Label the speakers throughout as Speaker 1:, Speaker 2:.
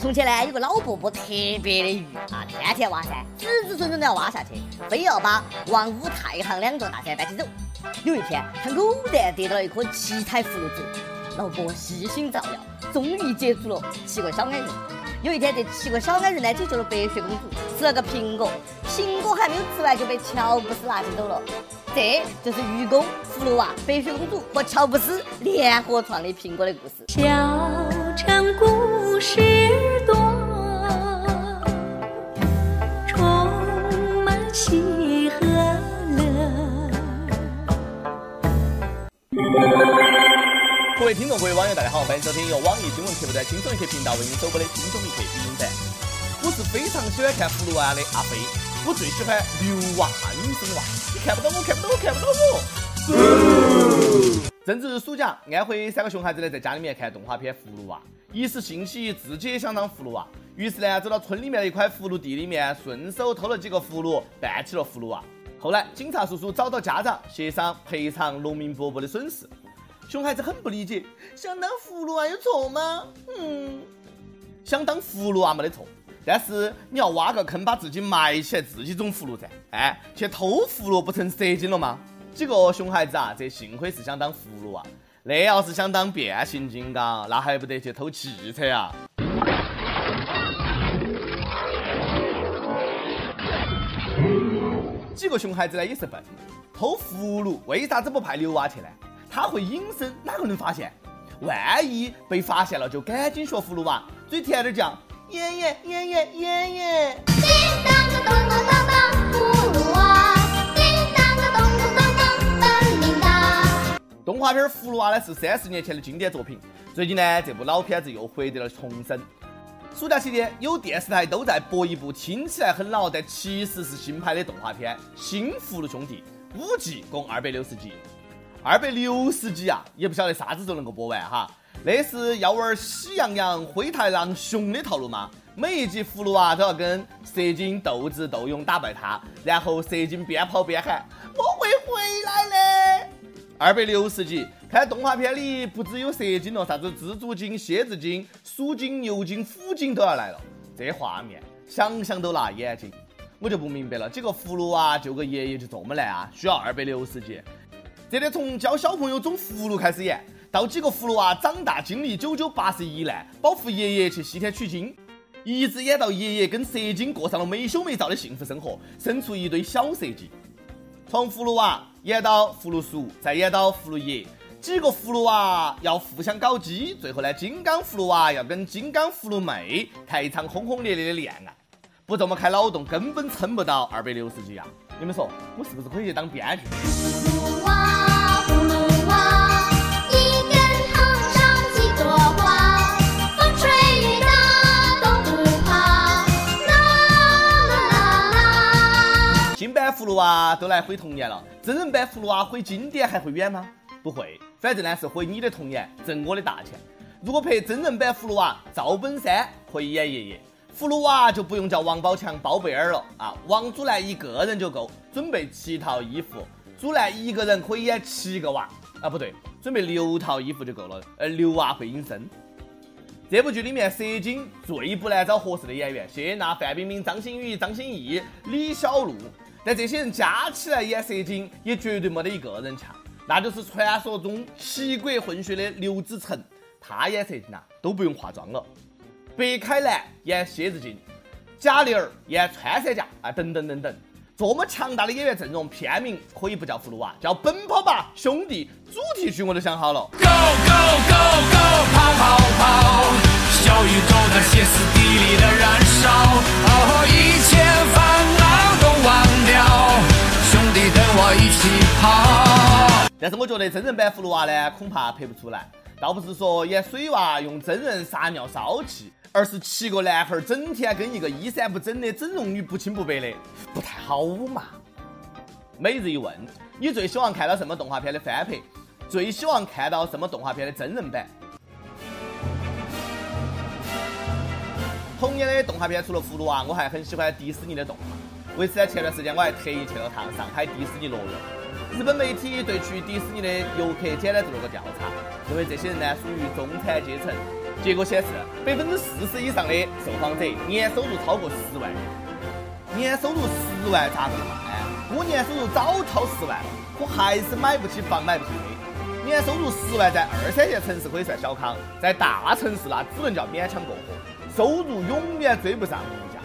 Speaker 1: 从前呢，有个老伯伯特别的愚啊，天天挖山，子子孙孙都要挖下去，非要把王武太行两座大山搬起走。有一天，他偶然得到了一颗七彩葫芦籽，老伯细心照料，终于接住了七个小矮人。有一天，这七个小矮人呢，解救了白雪公主，吃了个苹果，苹果还没有吃完就被乔布斯拿起走了。这就是愚公、葫芦娃、白雪公主和乔布斯联合创立苹果的故事。
Speaker 2: 小城故事多，充满喜和乐。
Speaker 3: 各位听众、各位网友，大家好，欢迎收听由网易新闻客户端轻松一刻频道为您首播的轻松一刻语音版。我是非常喜欢看葫芦娃的阿飞，我最喜欢牛娃、女生娃。你看不到我，看不到我，看不到我。正值暑假，安徽三个熊孩子呢在家里面看动画片《葫芦娃》，一时兴起自己也想当葫芦娃，于是呢走到村里面的一块葫芦地里面，顺手偷了几个葫芦，扮起了葫芦娃。后来警察叔叔找到家长，协商赔偿农民伯伯的损失。熊孩子很不理解，想当葫芦娃有错吗？嗯，想当葫芦娃没得错，但是你要挖个坑把自己埋起来，自己种葫芦噻。哎，去偷葫芦不成蛇精了吗？几个熊孩子啊，这幸亏是想当葫芦娃，那要是想当变形金刚，那还不得去偷汽车啊？几个熊孩子呢也是笨，偷葫芦为啥子不派牛娃去呢？他会隐身，哪个能发现？万一被发现了，就赶紧学葫芦娃，嘴甜点讲，爷爷爷爷爷爷。
Speaker 4: 叮当个咚咚当当，葫芦娃；
Speaker 3: 动画片《葫芦娃》呢是三十年前的经典作品，最近呢这部老片子又获得了重生。暑假期间，有电视台都在播一部听起来很老，但其实是新拍的动画片《新葫芦兄弟》，五季共二百六十集。二百六十集啊，也不晓得啥子时候能够播完哈。那是要玩喜羊羊、灰太狼、熊的套路吗？每一集葫芦娃都要跟蛇精斗智斗勇打败他，然后蛇精边跑边喊：“我会回来的。”二百六十集，看动画片里不只有蛇精了，啥子蜘蛛精、蝎子精、鼠精、牛精、虎精都要来了。这画面想想都辣眼睛，我就不明白了，几个葫芦娃救个爷爷就这么难啊？需要二百六十集？这得从教小朋友种葫芦开始演，到几个葫芦娃长大经历九九八十一难，保护爷爷去西天取经，一直演到爷爷跟蛇精过上了没羞没臊的幸福生活，生出一堆小蛇精。从葫芦娃演到葫芦叔，再演到葫芦爷，几个葫芦娃要互相搞基，最后呢，金刚葫芦娃要跟金刚葫芦妹谈一场轰轰烈烈的恋爱，不这么开脑洞，根本撑不到二百六十集啊！你们说，我是不是可以去当编剧？
Speaker 4: 葫芦娃都
Speaker 3: 来毁童年了，真人版葫芦娃毁经典还会远吗？不会，反正呢是毁你的童年，挣我的大钱。如果拍真人版葫芦娃，赵本山可以演爷爷，葫芦娃就不用叫王宝强、包贝尔了啊，王祖蓝一个人就够，准备七套衣服，祖蓝一个人可以演七个娃啊，不对，准备六套衣服就够了，呃，六娃会隐身。这部剧里面，蛇精最不难找合适的演员，谢娜、范冰冰、张馨予、张歆艺、李小璐。但这些人加起来演蛇精，也绝对没得一个人强。那就是传说中七国混血的刘子成，他演蛇精啊，都不用化妆了。白凯南演蝎子精，贾玲儿演穿山甲啊，等等等等。这么强大的演员阵容，片名可以不叫葫芦娃，叫《奔跑吧兄弟》。主题曲我都想好了。
Speaker 5: Go go go go，跑跑跑！小宇宙在歇斯底里的燃烧，哦，一切烦恼忘掉，兄弟跟我一起跑。
Speaker 3: 但是我觉得真人版葫芦娃呢，恐怕拍不出来。倒不是说演水娃用真人撒尿骚气，而是七个男孩整天跟一个衣衫不整的整容女不清不白的，不太好嘛。每日一问：你最希望看到什么动画片的翻拍？最希望看到什么动画片的真人版？童年的动画片除了葫芦娃，我还很喜欢迪士尼的动画。为此呢，前段时间我还特意去了趟上海迪士尼乐园。日本媒体对去迪士尼的游客简单做了个调查，认为这些人呢属于中产阶层，结果显示，百分之四十以上的受访者年收入超过十万。年收入十万咋个了嘛？哎，我年收入早超十万了，可还是买不起房，买不起车。年收入十万在二三线城市可以算小康，在大城市那只能叫勉强过活，收入永远追不上物价。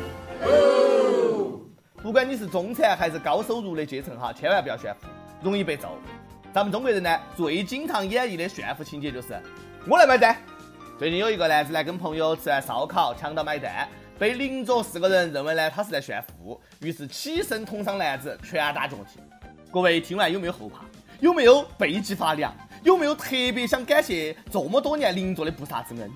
Speaker 3: 不管你是中产还是高收入的阶层哈，千万不要炫富，容易被揍。咱们中国人呢，最经常演绎的炫富情节就是我来买单。最近有一个男子呢，跟朋友吃完烧烤，抢到买单，被邻桌四个人认为呢他是在炫富，于是起身捅伤男子，拳打脚踢。各位听完有没有后怕？有没有背脊发凉？有没有特别想感谢这么多年邻座的不杀之恩？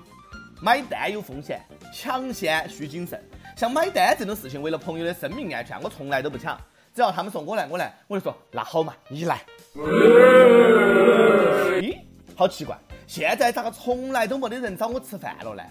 Speaker 3: 买单有风险，抢先需谨慎。像买单这种事情，为了朋友的生命安全，我从来都不抢。只要他们说我来，我来，我就说那好嘛，你来。咦，好奇怪，现在咋个从来都没得人找我吃饭了呢？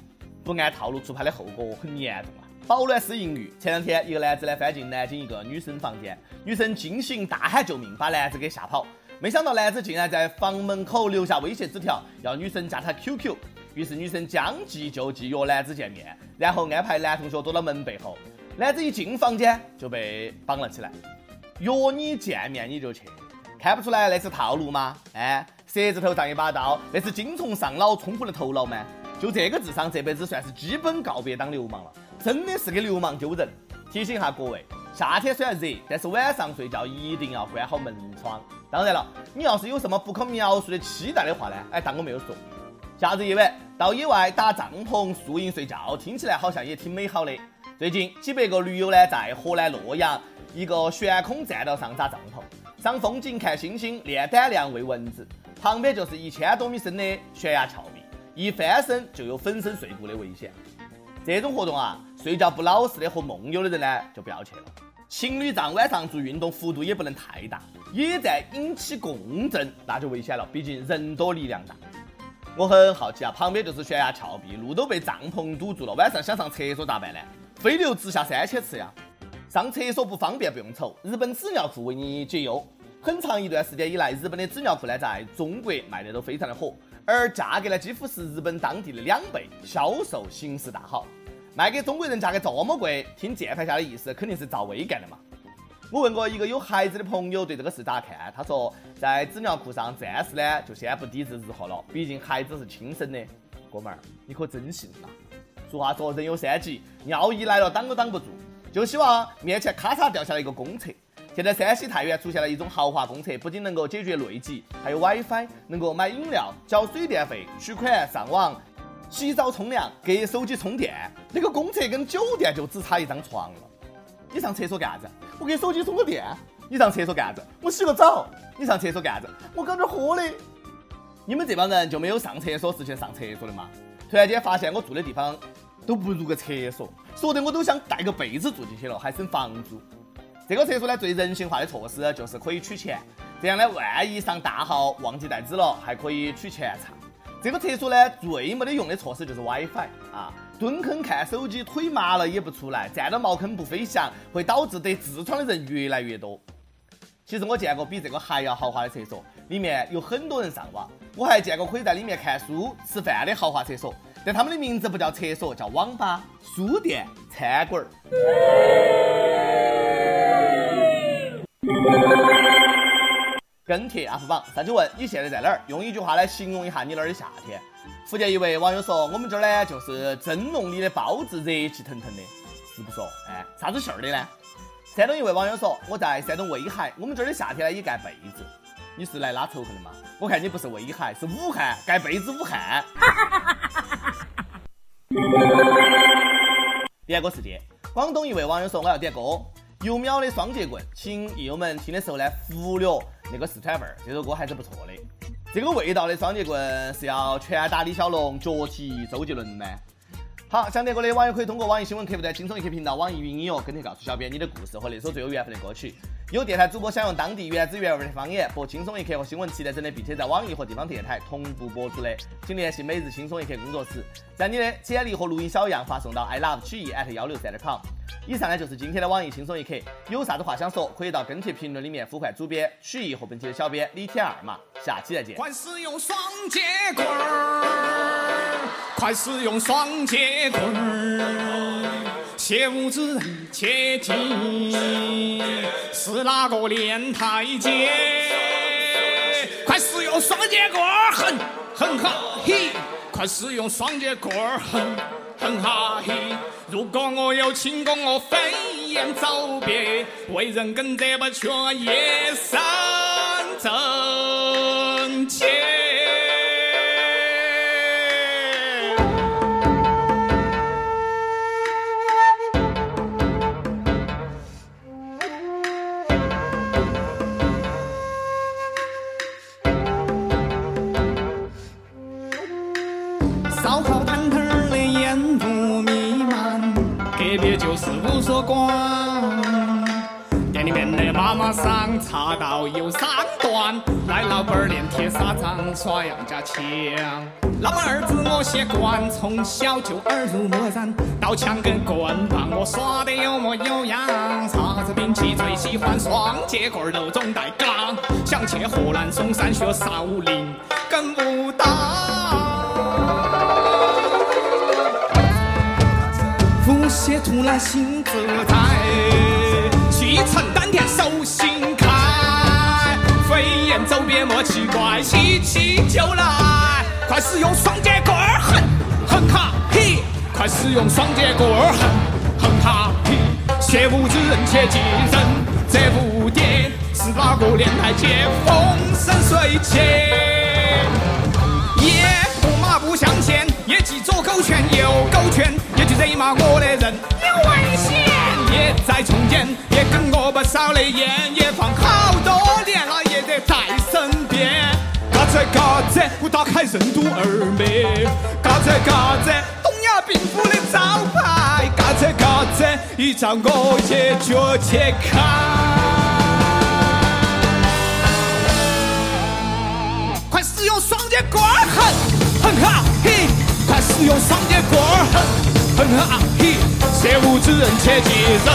Speaker 3: 不按套路出牌的后果很严重啊！保暖丝淫欲。前两天，一个男子呢翻进南京一个女生房间，女生惊醒大喊救命，把男子给吓跑。没想到男子竟然在房门口留下威胁纸条，要女生加他 QQ。于是女生将计就计，约男子见面，然后安排男同学躲到门背后。男子一进房间就被绑了起来，约你见面你就去，看不出来那是套路吗？哎，舌子头上一把刀，那是精虫上脑冲破了头脑吗？就这个智商，这辈子算是基本告别当流氓了，真的是给流氓丢人。提醒一下各位，夏天虽然热，但是晚上睡觉一定要关好门窗。当然了，你要是有什么不可描述的期待的话呢，哎，当我没有说。夏日夜晚到野外打帐篷、宿营睡觉，听起来好像也挺美好的。最近几百个驴友呢，在河南洛阳一个悬空栈道上扎帐篷，赏风景、看星星、练胆量、喂蚊子。旁边就是一千多米深的悬崖峭壁，一翻身就有粉身碎骨的危险。这种活动啊，睡觉不老实的和梦游的人呢，就不要去了。情侣帐晚上做运动幅度也不能太大，野战引起共振那就危险了，毕竟人多力量大。我很好奇啊，旁边就是悬崖峭壁，路都被帐篷堵住了，晚上想上厕所咋办呢？飞流直下三千尺呀！上厕所不方便不用愁，日本纸尿裤为你解忧。很长一段时间以来，日本的纸尿裤呢在中国卖的都非常的火，而价格呢几乎是日本当地的两倍，销售形势大好。卖给中国人价格这么贵，听键盘侠的意思，肯定是赵薇干的嘛。我问过一个有孩子的朋友对这个事咋看，他说在纸尿裤上暂时呢就先不抵制日货了，毕竟孩子是亲生的。哥们儿，你可真信呐。俗话说人有三急，尿意来了挡都挡不住。就希望面前咔嚓掉下来一个公厕。现在山西太原出现了一种豪华公厕，不仅能够解决内急，还有 WiFi，能够买饮料、交水电费、取款、上网、洗澡、冲凉、给手机充电。那个公厕跟酒店就只差一张床了。你上厕所干啥子？我给手机充个电。你上厕所干啥子？我洗个澡。你上厕所干啥子？我搞点喝的。你们这帮人就没有上厕所是去上厕所的吗？突然间发现我住的地方都不如个厕所，说的我都想带个被子住进去了，还省房租。这个厕所呢，最人性化的措施就是可以取钱，这样呢，万一上大号忘记带纸了，还可以取钱擦。这个厕所呢，最没得用的措施就是 WiFi 啊，蹲坑看手机，腿麻了也不出来，站到茅坑不飞翔，会导致得痔疮的人越来越多。其实我见过比这个还要豪华的厕所，里面有很多人上网。我还见过可以在里面看书、吃饭的豪华厕所，但他们的名字不叫厕所，叫网吧、书店、餐馆儿。跟帖 UP 榜上去问你现在在哪儿？用一句话来形容一下你那儿的夏天。福建一位网友说：“我们这儿呢，就是蒸笼里的包子，热气腾腾的，是不是？哎，啥子馅儿的呢？”山东一位网友说：“我在山东威海，我们这儿的夏天呢也盖被子。你是来拉仇恨的吗？我看你不是威海，是武汉，盖被子武汉。”点歌世界，广东一位网友说：“我要点歌，油苗的双截棍，请益友们听的时候呢，忽略那个四川味儿，这首歌还是不错的。这个味道的双截棍是要拳打李小龙，脚踢周杰伦吗？”好，想点歌的网友可以通过网易新闻客户端轻松一刻频道、网易云音乐跟帖告诉小编你的故事和那首最有缘分的歌曲。有电台主播想用当地原汁原味的方言播轻松一刻和新闻七点整的，并且在网易和地方电台同步播出的，请联系每日轻松一刻工作室，将你的简历和录音小样发送到 i love 曲艺 at 幺六三点 com。以上呢就是今天的网易轻松一刻，有啥子话想说，可以到跟帖评论里面呼唤主编曲艺和本期的小编李天二嘛。下期再见。
Speaker 5: 快使用双截棍儿。快使用双截棍儿，切勿之人切记，是哪个练太监？快使用双截棍儿，哼哼哈嘿！快使用双截棍儿，哼哼哈嘿！如果我有轻功，我飞檐走壁，为人更得不缺一身正气。烧烤摊摊儿的烟雾弥漫，隔壁就是五所馆。店里面的妈妈桑茶道有三段，来老板儿练铁砂掌耍杨家枪。老板儿子我习惯，从小就耳濡目染，刀枪跟棍棒我耍得有模有样。啥子兵器最喜欢双节棍儿柔中带刚，想去河南嵩山学少林跟武当。腹泻突然心自在，气沉丹田手心开，飞檐走壁莫奇怪，喜气就来。快使用双截棍儿，哼哼哈嘿！快使用双截棍儿，哼哼哈嘿！切勿之人切记人，这蝴蝶是哪个练太极风生水起？勾拳又勾拳，也去惹骂我的人有危险。也在从前，也跟我不少的烟，也放好多年了，也得在身边。嘎吱嘎吱，我打开任督二脉，嘎吱嘎吱，东亚病夫的招牌，嘎吱嘎吱，一招我也就解开。快使用双截棍儿，哼哼哈嘿！快使用双节棍儿，哼哼哈嘿！切勿之人切记人，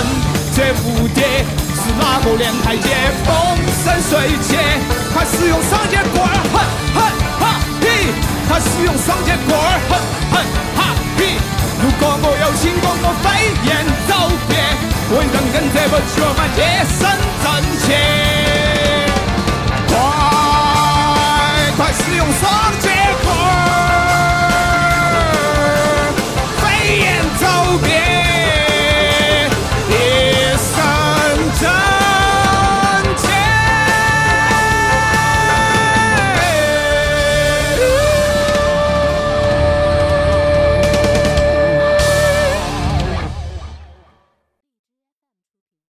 Speaker 5: 这蝴蝶是哪个练太极风生水起？快使用双节棍，哼哼哈嘿！快使用双节棍，哼哼哈嘿！如果我有轻功，我飞檐走壁，为人跟这不缺满一身正气。